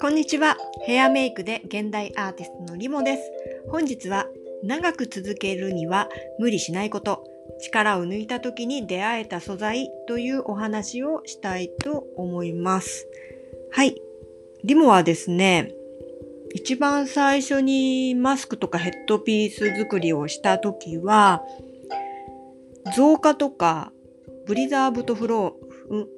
こんにちは。ヘアメイクで現代アーティストのリモです。本日は長く続けるには無理しないこと、力を抜いた時に出会えた素材というお話をしたいと思います。はい。リモはですね、一番最初にマスクとかヘッドピース作りをした時は、造花とかブリザーブとフロ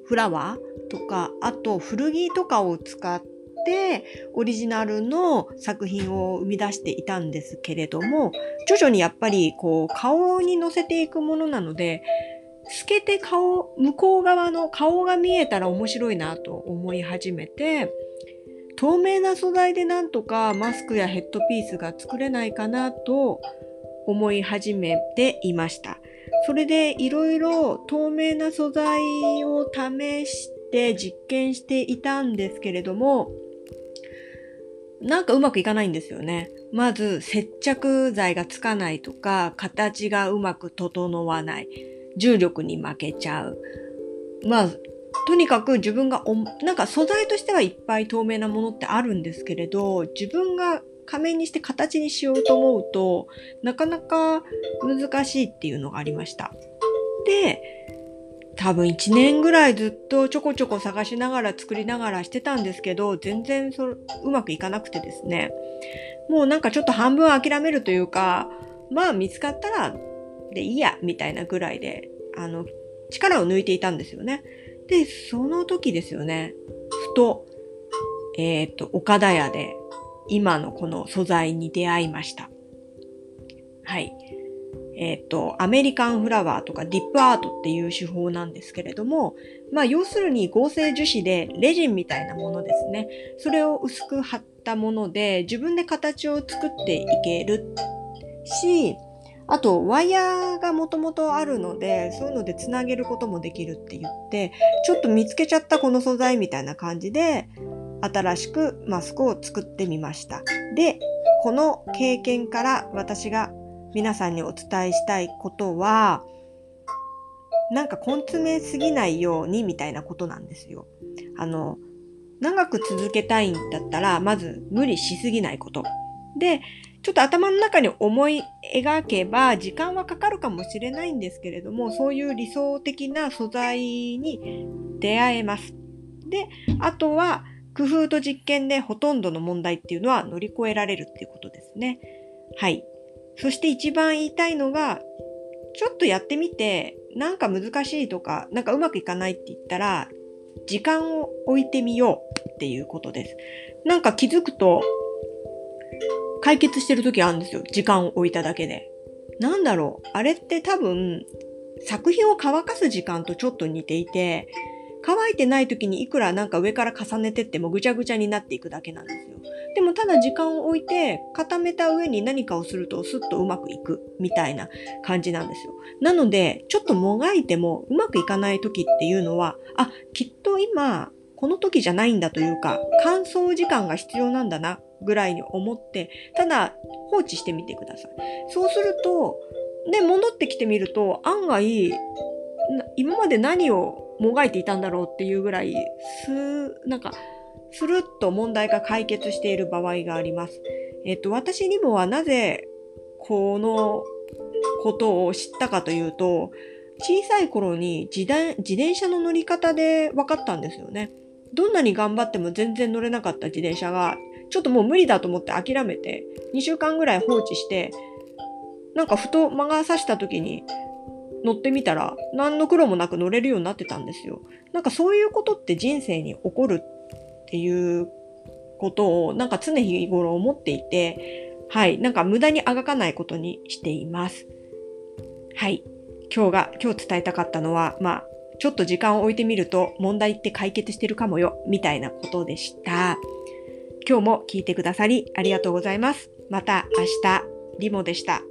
フラワーとか、あと古着とかを使ってオリジナルの作品を生み出していたんですけれども、徐々にやっぱりこう顔に乗せていくものなので、透けて顔、向こう側の顔が見えたら面白いなと思い始めて、透明な素材でなんとかマスクやヘッドピースが作れないかなと思い始めていました。それでいろいろ透明な素材を試して実験していたんですけれども、なんかうまくいかないんですよね。まず接着剤がつかないとか、形がうまく整わない。重力に負けちゃう。まあ、とにかく自分がなんか素材としてはいっぱい透明なものってあるんですけれど、自分が仮面にして形にしようと思うと、なかなか難しいっていうのがありました。で、多分1年ぐらいずっとちょこちょこ探しながら作りながらしてたんですけど、全然そうまくいかなくてですね、もうなんかちょっと半分諦めるというか、まあ見つかったらでいいや、みたいなぐらいで、あの、力を抜いていたんですよね。で、その時ですよね、ふと、えっ、ー、と、岡田屋で今のこの素材に出会いました。はい。えっ、ー、と、アメリカンフラワーとかディップアートっていう手法なんですけれども、まあ要するに合成樹脂でレジンみたいなものですね。それを薄く貼ったもので自分で形を作っていけるし、あと、ワイヤーがもともとあるので、そういうのでつなげることもできるって言って、ちょっと見つけちゃったこの素材みたいな感じで、新しくマスクを作ってみました。で、この経験から私が皆さんにお伝えしたいことは、なんか根詰めすぎないようにみたいなことなんですよ。あの、長く続けたいんだったら、まず無理しすぎないこと。で、ちょっと頭の中に思い描けば時間はかかるかもしれないんですけれども、そういう理想的な素材に出会えます。で、あとは工夫と実験でほとんどの問題っていうのは乗り越えられるっていうことですね。はい。そして一番言いたいのが、ちょっとやってみて、なんか難しいとか、なんかうまくいかないって言ったら、時間を置いてみようっていうことです。なんか気づくと、解決してる時あるんですよ。時間を置いただけで。なんだろう。あれって多分、作品を乾かす時間とちょっと似ていて、乾いてない時にいくらなんか上から重ねてってもぐちゃぐちゃになっていくだけなんですよ。でもただ時間を置いて固めた上に何かをするとスッとうまくいくみたいな感じなんですよ。なので、ちょっともがいてもうまくいかない時っていうのは、あ、きっと今この時じゃないんだというか、乾燥時間が必要なんだなぐらいに思って、ただ放置してみてください。そうすると、で、戻ってきてみると、案外、今まで何をもがいていたんだろうっていうぐらい、す、なんか、スルッと問題が解決している場合があります。えっと、私にもはなぜ、このことを知ったかというと、小さい頃に自転車の乗り方で分かったんですよね。どんなに頑張っても全然乗れなかった自転車がちょっともう無理だと思って諦めて、2週間ぐらい放置して、なんかふと間が差した時に乗ってみたら、何の苦労もなく乗れるようになってたんですよ。なんかそういうことって人生に起こるっていうことを、なんか常日頃思っていて、はい、なんか無駄にあがかないことにしています。はい。今日が、今日伝えたかったのは、まあ、ちょっと時間を置いてみると問題って解決してるかもよ、みたいなことでした。今日も聞いてくださりありがとうございます。また明日、リモでした。